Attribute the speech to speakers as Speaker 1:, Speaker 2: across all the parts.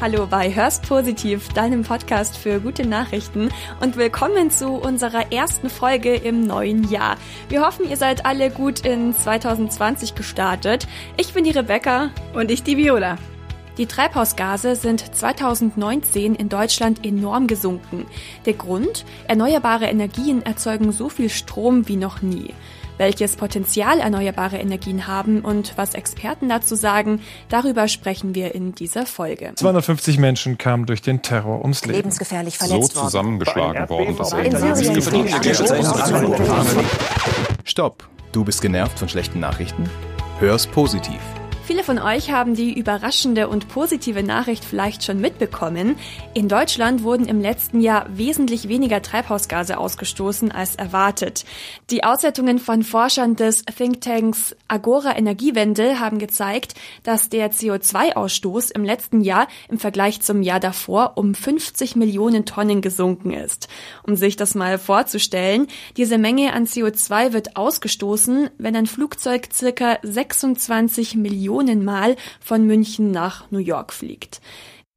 Speaker 1: Hallo bei Hörst Positiv, deinem Podcast für gute Nachrichten und willkommen zu unserer ersten Folge im neuen Jahr. Wir hoffen, ihr seid alle gut in 2020 gestartet. Ich bin die Rebecca
Speaker 2: und ich die Viola.
Speaker 1: Die Treibhausgase sind 2019 in Deutschland enorm gesunken. Der Grund? Erneuerbare Energien erzeugen so viel Strom wie noch nie. Welches Potenzial erneuerbare Energien haben und was Experten dazu sagen, darüber sprechen wir in dieser Folge.
Speaker 3: 250 Menschen kamen durch den Terror ums Leben.
Speaker 4: Lebensgefährlich verletzt
Speaker 5: so zusammengeschlagen worden.
Speaker 6: Stopp! Du bist genervt von schlechten Nachrichten? Hör's positiv.
Speaker 1: Viele von euch haben die überraschende und positive Nachricht vielleicht schon mitbekommen. In Deutschland wurden im letzten Jahr wesentlich weniger Treibhausgase ausgestoßen als erwartet. Die Auswertungen von Forschern des Thinktanks Agora Energiewende haben gezeigt, dass der CO2-Ausstoß im letzten Jahr im Vergleich zum Jahr davor um 50 Millionen Tonnen gesunken ist. Um sich das mal vorzustellen, diese Menge an CO2 wird ausgestoßen, wenn ein Flugzeug circa 26 Millionen Millionen Mal von München nach New York fliegt.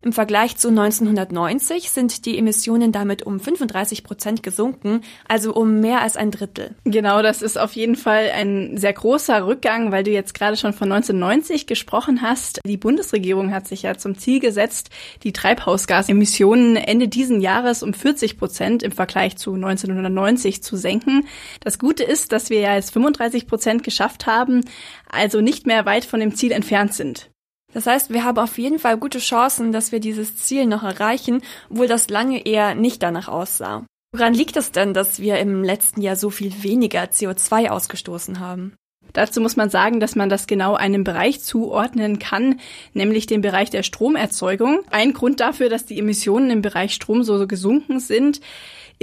Speaker 1: Im Vergleich zu 1990 sind die Emissionen damit um 35 Prozent gesunken, also um mehr als ein Drittel.
Speaker 2: Genau, das ist auf jeden Fall ein sehr großer Rückgang, weil du jetzt gerade schon von 1990 gesprochen hast. Die Bundesregierung hat sich ja zum Ziel gesetzt, die Treibhausgasemissionen Ende diesen Jahres um 40 Prozent im Vergleich zu 1990 zu senken. Das Gute ist, dass wir ja jetzt 35 Prozent geschafft haben, also nicht mehr weit von dem Ziel entfernt sind.
Speaker 1: Das heißt, wir haben auf jeden Fall gute Chancen, dass wir dieses Ziel noch erreichen, obwohl das lange eher nicht danach aussah. Woran liegt es denn, dass wir im letzten Jahr so viel weniger CO2 ausgestoßen haben?
Speaker 2: Dazu muss man sagen, dass man das genau einem Bereich zuordnen kann, nämlich dem Bereich der Stromerzeugung. Ein Grund dafür, dass die Emissionen im Bereich Strom so gesunken sind,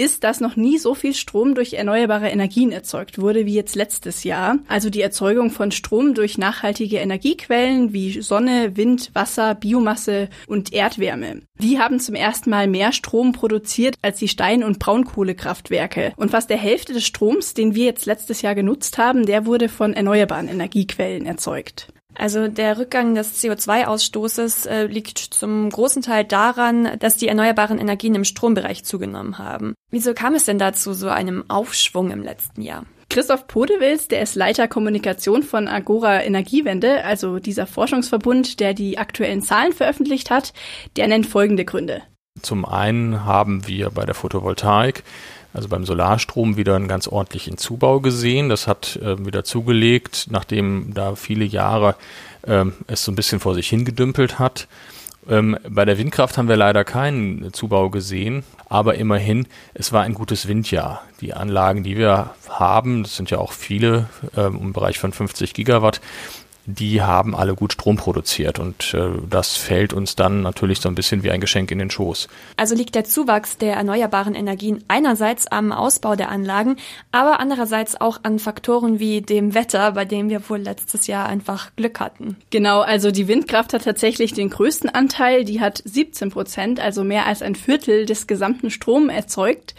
Speaker 2: ist, dass noch nie so viel Strom durch erneuerbare Energien erzeugt wurde wie jetzt letztes Jahr. Also die Erzeugung von Strom durch nachhaltige Energiequellen wie Sonne, Wind, Wasser, Biomasse und Erdwärme. Die haben zum ersten Mal mehr Strom produziert als die Stein- und Braunkohlekraftwerke. Und fast der Hälfte des Stroms, den wir jetzt letztes Jahr genutzt haben, der wurde von erneuerbaren Energiequellen erzeugt.
Speaker 1: Also der Rückgang des CO2-Ausstoßes äh, liegt zum großen Teil daran, dass die erneuerbaren Energien im Strombereich zugenommen haben. Wieso kam es denn dazu so einem Aufschwung im letzten Jahr?
Speaker 2: Christoph Podewils, der ist Leiter Kommunikation von Agora Energiewende, also dieser Forschungsverbund, der die aktuellen Zahlen veröffentlicht hat, der nennt folgende Gründe.
Speaker 5: Zum einen haben wir bei der Photovoltaik also beim Solarstrom wieder einen ganz ordentlichen Zubau gesehen. Das hat äh, wieder zugelegt, nachdem da viele Jahre äh, es so ein bisschen vor sich hingedümpelt hat. Ähm, bei der Windkraft haben wir leider keinen Zubau gesehen, aber immerhin, es war ein gutes Windjahr. Die Anlagen, die wir haben, das sind ja auch viele äh, im Bereich von 50 Gigawatt, die haben alle gut Strom produziert und äh, das fällt uns dann natürlich so ein bisschen wie ein Geschenk in den Schoß.
Speaker 1: Also liegt der Zuwachs der erneuerbaren Energien einerseits am Ausbau der Anlagen, aber andererseits auch an Faktoren wie dem Wetter, bei dem wir wohl letztes Jahr einfach Glück hatten.
Speaker 2: Genau, also die Windkraft hat tatsächlich den größten Anteil, die hat 17 Prozent, also mehr als ein Viertel des gesamten Strom erzeugt.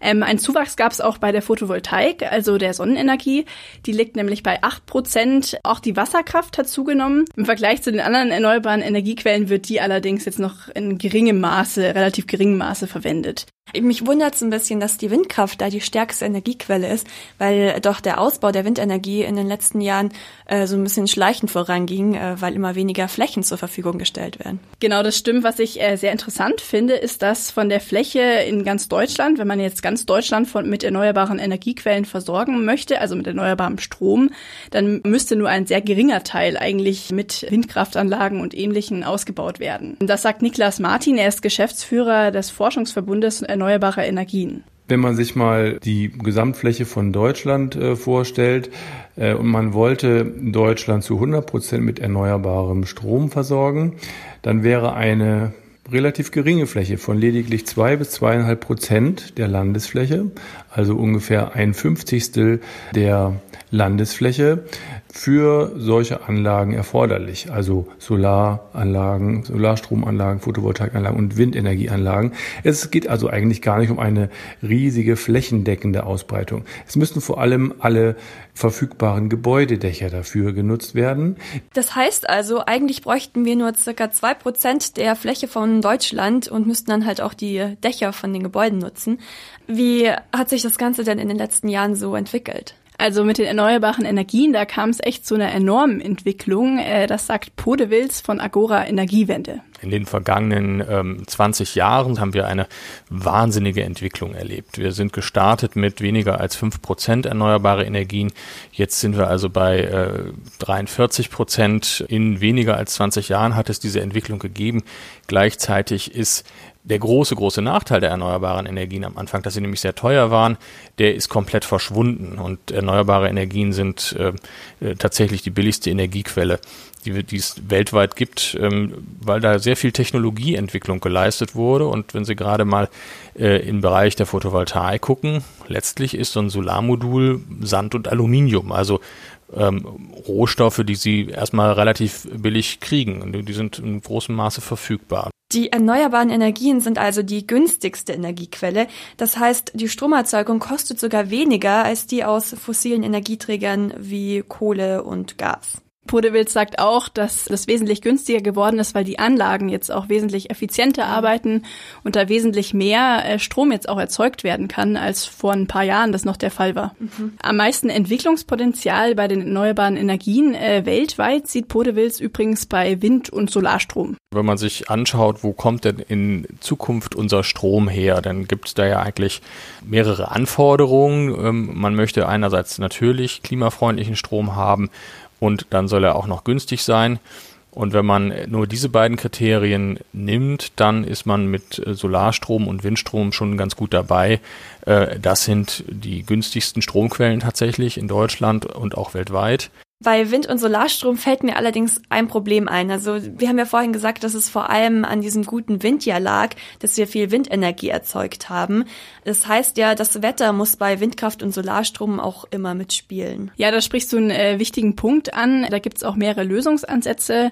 Speaker 2: Ähm, ein Zuwachs gab es auch bei der Photovoltaik, also der Sonnenenergie. Die liegt nämlich bei 8 Prozent. Auch die Wasserkraft hat zugenommen. Im Vergleich zu den anderen erneuerbaren Energiequellen wird die allerdings jetzt noch in geringem Maße, relativ geringem Maße verwendet.
Speaker 1: Mich wundert es ein bisschen, dass die Windkraft da die stärkste Energiequelle ist, weil doch der Ausbau der Windenergie in den letzten Jahren äh, so ein bisschen schleichend voranging, äh, weil immer weniger Flächen zur Verfügung gestellt werden.
Speaker 2: Genau, das stimmt. Was ich äh, sehr interessant finde, ist, dass von der Fläche in ganz Deutschland, wenn man jetzt ganz Deutschland von, mit erneuerbaren Energiequellen versorgen möchte, also mit erneuerbarem Strom, dann müsste nur ein sehr geringer Teil eigentlich mit Windkraftanlagen und Ähnlichen ausgebaut werden. Das sagt Niklas Martin, er ist Geschäftsführer des Forschungsverbundes erneuerbarer Energien.
Speaker 7: Wenn man sich mal die Gesamtfläche von Deutschland äh, vorstellt äh, und man wollte Deutschland zu 100 Prozent mit erneuerbarem Strom versorgen, dann wäre eine relativ geringe Fläche von lediglich zwei bis zweieinhalb Prozent der Landesfläche, also ungefähr ein Fünfzigstel der Landesfläche, für solche Anlagen erforderlich, also Solaranlagen, Solarstromanlagen, Photovoltaikanlagen und Windenergieanlagen. Es geht also eigentlich gar nicht um eine riesige flächendeckende Ausbreitung. Es müssen vor allem alle verfügbaren Gebäudedächer dafür genutzt werden.
Speaker 1: Das heißt also, eigentlich bräuchten wir nur circa zwei Prozent der Fläche von Deutschland und müssten dann halt auch die Dächer von den Gebäuden nutzen. Wie hat sich das Ganze denn in den letzten Jahren so entwickelt?
Speaker 2: Also mit den erneuerbaren Energien, da kam es echt zu einer enormen Entwicklung. Äh, das sagt Podewils von Agora Energiewende.
Speaker 5: In den vergangenen ähm, 20 Jahren haben wir eine wahnsinnige Entwicklung erlebt. Wir sind gestartet mit weniger als 5 Prozent erneuerbare Energien. Jetzt sind wir also bei äh, 43 Prozent. In weniger als 20 Jahren hat es diese Entwicklung gegeben. Gleichzeitig ist der große, große Nachteil der erneuerbaren Energien am Anfang, dass sie nämlich sehr teuer waren, der ist komplett verschwunden. Und erneuerbare Energien sind äh, äh tatsächlich die billigste Energiequelle, die, die es weltweit gibt, ähm, weil da sehr viel Technologieentwicklung geleistet wurde. Und wenn Sie gerade mal äh, im Bereich der Photovoltaik gucken, letztlich ist so ein Solarmodul Sand und Aluminium. Also ähm, Rohstoffe, die sie erstmal relativ billig kriegen. Die sind in großem Maße verfügbar.
Speaker 1: Die erneuerbaren Energien sind also die günstigste Energiequelle. Das heißt, die Stromerzeugung kostet sogar weniger als die aus fossilen Energieträgern wie Kohle und Gas.
Speaker 2: Podewitz sagt auch, dass das wesentlich günstiger geworden ist, weil die Anlagen jetzt auch wesentlich effizienter arbeiten und da wesentlich mehr äh, Strom jetzt auch erzeugt werden kann, als vor ein paar Jahren das noch der Fall war. Mhm. Am meisten Entwicklungspotenzial bei den erneuerbaren Energien äh, weltweit sieht Podewitz übrigens bei Wind- und Solarstrom.
Speaker 5: Wenn man sich anschaut, wo kommt denn in Zukunft unser Strom her, dann gibt es da ja eigentlich mehrere Anforderungen. Ähm, man möchte einerseits natürlich klimafreundlichen Strom haben, und dann soll er auch noch günstig sein. Und wenn man nur diese beiden Kriterien nimmt, dann ist man mit Solarstrom und Windstrom schon ganz gut dabei. Äh, das sind die günstigsten Stromquellen tatsächlich in Deutschland und auch weltweit.
Speaker 1: Bei Wind- und Solarstrom fällt mir allerdings ein Problem ein. Also wir haben ja vorhin gesagt, dass es vor allem an diesem guten Windjahr lag, dass wir viel Windenergie erzeugt haben. Das heißt ja, das Wetter muss bei Windkraft und Solarstrom auch immer mitspielen.
Speaker 2: Ja, da sprichst du einen äh, wichtigen Punkt an. Da gibt's auch mehrere Lösungsansätze.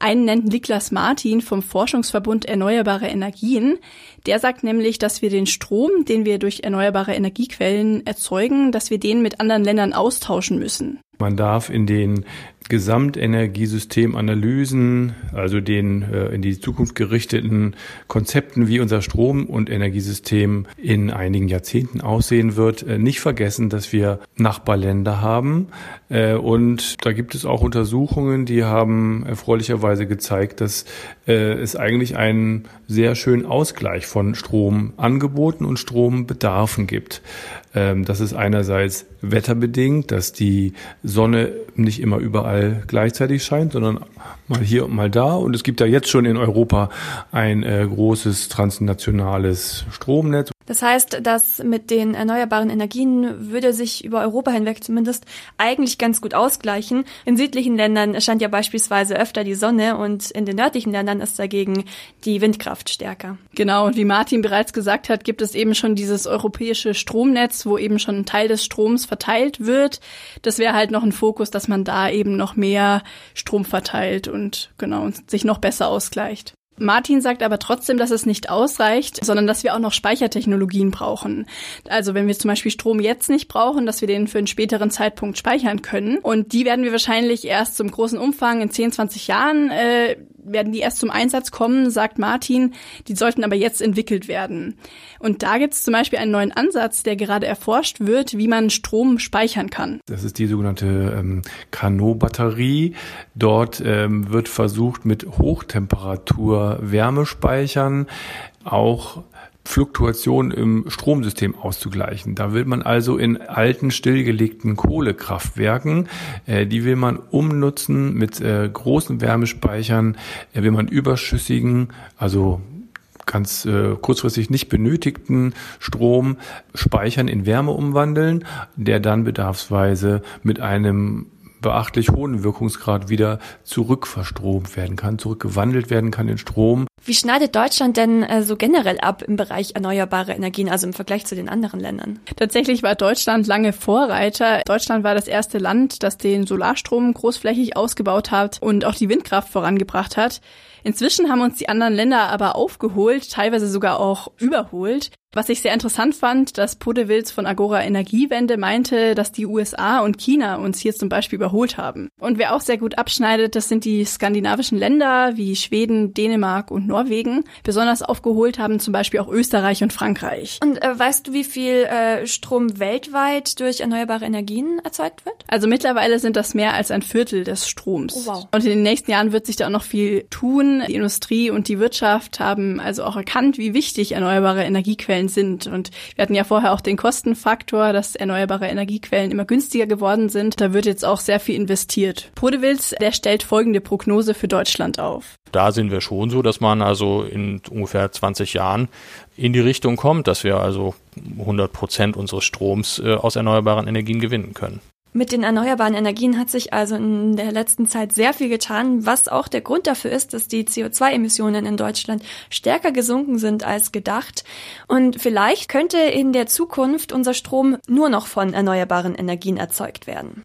Speaker 2: Einen nennt Niklas Martin vom Forschungsverbund Erneuerbare Energien. Der sagt nämlich, dass wir den Strom, den wir durch erneuerbare Energiequellen erzeugen, dass wir den mit anderen Ländern austauschen müssen.
Speaker 7: Man darf in den Gesamtenergiesystemanalysen, also den äh, in die Zukunft gerichteten Konzepten, wie unser Strom- und Energiesystem in einigen Jahrzehnten aussehen wird, äh, nicht vergessen, dass wir Nachbarländer haben. Äh, und da gibt es auch Untersuchungen, die haben erfreulicherweise gezeigt, dass äh, es eigentlich einen sehr schönen Ausgleich von Stromangeboten und Strombedarfen gibt. Ähm, das ist einerseits wetterbedingt, dass die Sonne nicht immer überall gleichzeitig scheint, sondern mal hier und mal da. Und es gibt da jetzt schon in Europa ein äh, großes transnationales Stromnetz.
Speaker 1: Das heißt, dass mit den erneuerbaren Energien würde sich über Europa hinweg zumindest eigentlich ganz gut ausgleichen. In südlichen Ländern scheint ja beispielsweise öfter die Sonne und in den nördlichen Ländern ist dagegen die Windkraft stärker.
Speaker 2: Genau, und wie Martin bereits gesagt hat, gibt es eben schon dieses europäische Stromnetz, wo eben schon ein Teil des Stroms verteilt wird. Das wäre halt noch ein Fokus, dass man da eben noch mehr Strom verteilt und genau und sich noch besser ausgleicht. Martin sagt aber trotzdem, dass es nicht ausreicht, sondern dass wir auch noch Speichertechnologien brauchen. Also wenn wir zum Beispiel Strom jetzt nicht brauchen, dass wir den für einen späteren Zeitpunkt speichern können. Und die werden wir wahrscheinlich erst zum großen Umfang in 10, 20 Jahren äh, werden die erst zum Einsatz kommen, sagt Martin. Die sollten aber jetzt entwickelt werden. Und da gibt es zum Beispiel einen neuen Ansatz, der gerade erforscht wird, wie man Strom speichern kann.
Speaker 7: Das ist die sogenannte ähm, Carnot-Batterie. Dort ähm, wird versucht, mit Hochtemperatur Wärmespeichern auch Fluktuation im Stromsystem auszugleichen. Da will man also in alten stillgelegten Kohlekraftwerken, äh, die will man umnutzen mit äh, großen Wärmespeichern, äh, will man überschüssigen, also ganz äh, kurzfristig nicht benötigten Strom speichern in Wärme umwandeln, der dann bedarfsweise mit einem beachtlich hohen Wirkungsgrad wieder zurückverstromt werden kann, zurückgewandelt werden kann in Strom.
Speaker 1: Wie schneidet Deutschland denn äh, so generell ab im Bereich erneuerbare Energien, also im Vergleich zu den anderen Ländern?
Speaker 2: Tatsächlich war Deutschland lange Vorreiter. Deutschland war das erste Land, das den Solarstrom großflächig ausgebaut hat und auch die Windkraft vorangebracht hat. Inzwischen haben uns die anderen Länder aber aufgeholt, teilweise sogar auch überholt. Was ich sehr interessant fand, dass Podewils von Agora Energiewende meinte, dass die USA und China uns hier zum Beispiel überholt haben. Und wer auch sehr gut abschneidet, das sind die skandinavischen Länder wie Schweden, Dänemark und Norwegen. Besonders aufgeholt haben zum Beispiel auch Österreich und Frankreich.
Speaker 1: Und äh, weißt du, wie viel äh, Strom weltweit durch erneuerbare Energien erzeugt wird?
Speaker 2: Also mittlerweile sind das mehr als ein Viertel des Stroms.
Speaker 1: Oh, wow.
Speaker 2: Und in den nächsten Jahren wird sich da auch noch viel tun. Die Industrie und die Wirtschaft haben also auch erkannt, wie wichtig erneuerbare Energiequellen Energiequellen sind. Und wir hatten ja vorher auch den Kostenfaktor, dass erneuerbare Energiequellen immer günstiger geworden sind. Da wird jetzt auch sehr viel investiert. Podewils, der stellt folgende Prognose für Deutschland auf.
Speaker 5: Da sind wir schon so, dass man also in ungefähr 20 Jahren in die Richtung kommt, dass wir also 100 Prozent unseres Stroms äh, aus erneuerbaren Energien gewinnen können.
Speaker 1: Mit den erneuerbaren Energien hat sich also in der letzten Zeit sehr viel getan, was auch der Grund dafür ist, dass die CO2-Emissionen in Deutschland stärker gesunken sind als gedacht. Und vielleicht könnte in der Zukunft unser Strom nur noch von erneuerbaren Energien erzeugt werden.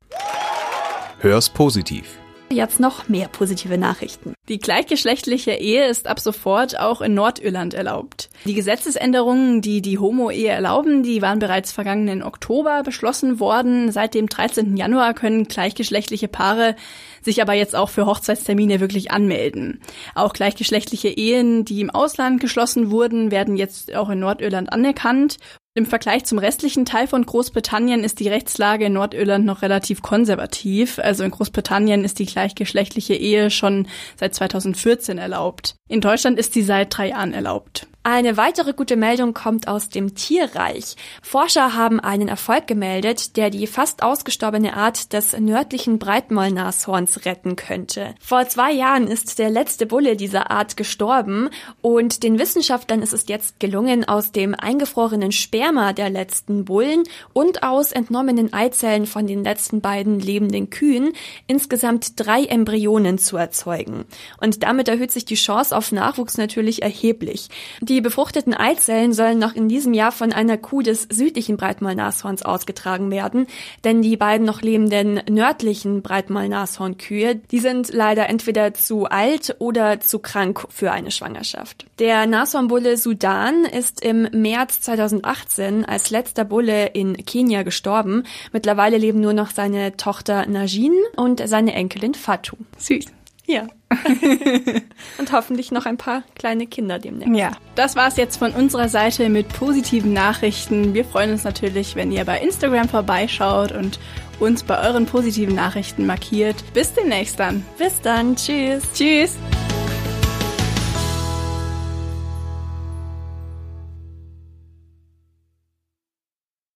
Speaker 6: Hör's positiv.
Speaker 1: Jetzt noch mehr positive Nachrichten.
Speaker 2: Die gleichgeschlechtliche Ehe ist ab sofort auch in Nordirland erlaubt. Die Gesetzesänderungen, die die Homo-Ehe erlauben, die waren bereits vergangenen Oktober beschlossen worden. Seit dem 13. Januar können gleichgeschlechtliche Paare sich aber jetzt auch für Hochzeitstermine wirklich anmelden. Auch gleichgeschlechtliche Ehen, die im Ausland geschlossen wurden, werden jetzt auch in Nordirland anerkannt im Vergleich zum restlichen Teil von Großbritannien ist die Rechtslage in Nordirland noch relativ konservativ. Also in Großbritannien ist die gleichgeschlechtliche Ehe schon seit 2014 erlaubt. In Deutschland ist sie seit drei Jahren erlaubt.
Speaker 1: Eine weitere gute Meldung kommt aus dem Tierreich. Forscher haben einen Erfolg gemeldet, der die fast ausgestorbene Art des nördlichen Breitmaulnashorns retten könnte. Vor zwei Jahren ist der letzte Bulle dieser Art gestorben und den Wissenschaftlern ist es jetzt gelungen, aus dem eingefrorenen Sperma der letzten Bullen und aus entnommenen Eizellen von den letzten beiden lebenden Kühen insgesamt drei Embryonen zu erzeugen. Und damit erhöht sich die Chance auf Nachwuchs natürlich erheblich. Die befruchteten Eizellen sollen noch in diesem Jahr von einer Kuh des südlichen Breitmaulnashorns ausgetragen werden, denn die beiden noch lebenden nördlichen Breitmaulnashornkühe, die sind leider entweder zu alt oder zu krank für eine Schwangerschaft. Der Nashornbulle Sudan ist im März 2018 als letzter Bulle in Kenia gestorben. Mittlerweile leben nur noch seine Tochter Najin und seine Enkelin Fatou.
Speaker 2: Süß.
Speaker 1: Ja. und hoffentlich noch ein paar kleine Kinder demnächst.
Speaker 2: Ja, das war's jetzt von unserer Seite mit positiven Nachrichten. Wir freuen uns natürlich, wenn ihr bei Instagram vorbeischaut und uns bei euren positiven Nachrichten markiert. Bis demnächst dann.
Speaker 1: Bis dann. Tschüss.
Speaker 2: Tschüss.